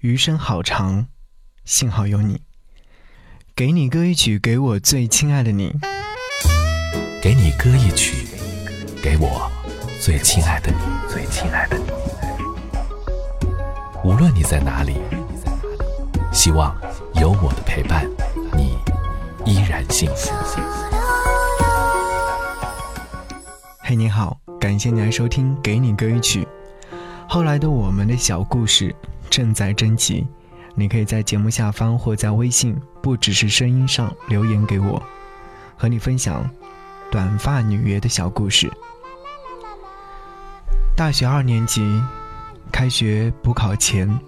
余生好长，幸好有你。给你歌一曲，给我最亲爱的你。给你歌一曲，给我最亲爱的你，最亲爱的你。无论你在哪里，希望有我的陪伴，你依然幸福。嘿，你好，感谢你来收听《给你歌一曲》。后来的我们的小故事正在征集，你可以在节目下方或在微信，不只是声音上留言给我，和你分享短发女约的小故事。大学二年级，开学补考前，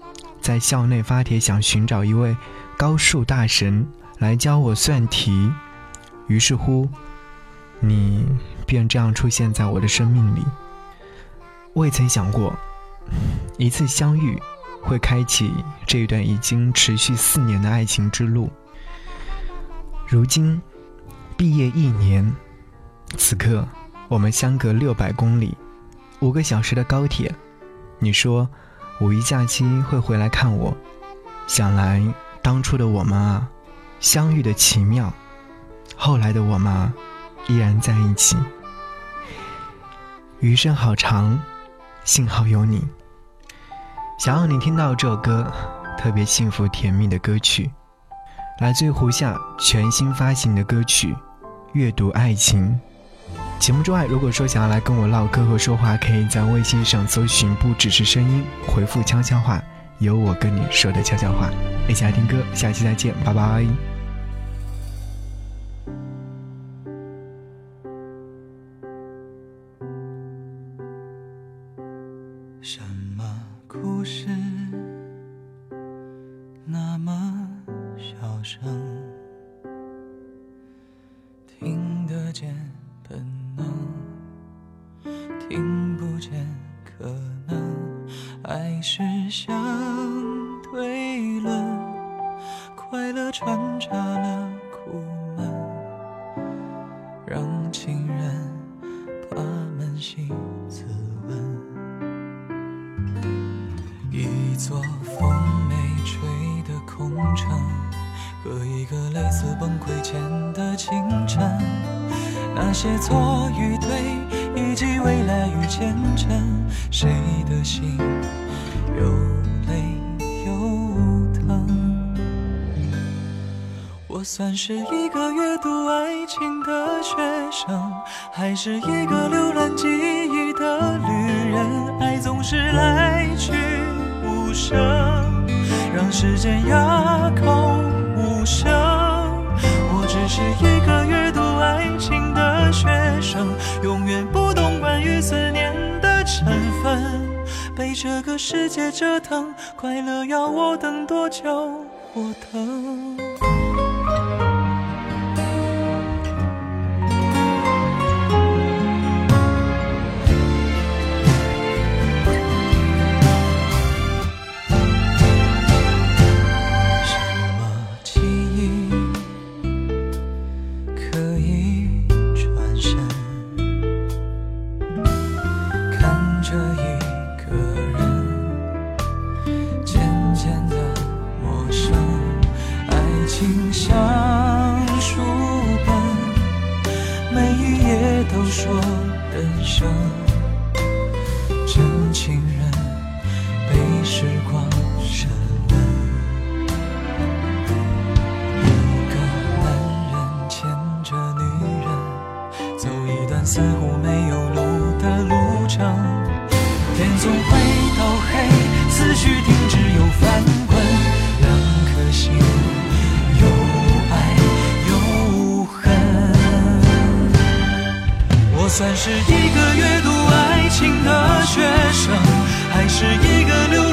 在校内发帖想寻找一位高数大神来教我算题，于是乎，你。便这样出现在我的生命里。未曾想过，一次相遇会开启这一段已经持续四年的爱情之路。如今，毕业一年，此刻我们相隔六百公里，五个小时的高铁。你说五一假期会回来看我，想来当初的我们啊，相遇的奇妙，后来的我们，依然在一起。余生好长，幸好有你。想要你听到这首歌，特别幸福甜蜜的歌曲，来自于胡夏全新发行的歌曲《阅读爱情》。节目之外，如果说想要来跟我唠嗑和说话，可以在微信上搜寻“不只是声音”，回复“悄悄话”，有我跟你说的悄悄话。一起来听歌，下期再见，拜拜。什么故事那么小声，听得见本能，听不见可能，爱是相对论，快乐穿插了苦闷，让情和一个类似崩溃前的清晨，那些错与对，以及未来与前程，谁的心又累又疼？我算是一个阅读爱情的学生，还是一个浏览记忆的旅人？爱总是来去。无声，让时间永远不懂关于思念的成分。被这个世界折腾，快乐要我等多久？我等。人生，真情人被时光深温。一个男人牵着女人，走一段似乎没有路的路程。天总会到黑，思绪停是一个阅读爱情的学生，还是一个留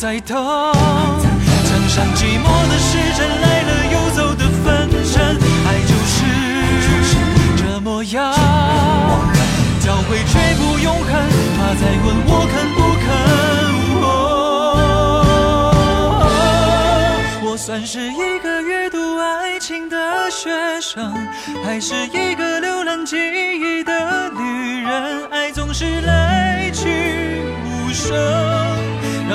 在等，墙上寂寞的时针来了又走的分针，爱就是这模样。教。会却不永恒。他在问我肯不肯。我算是一个阅读爱情的学生，还是一个浏览记忆的旅人？爱总是来去无声，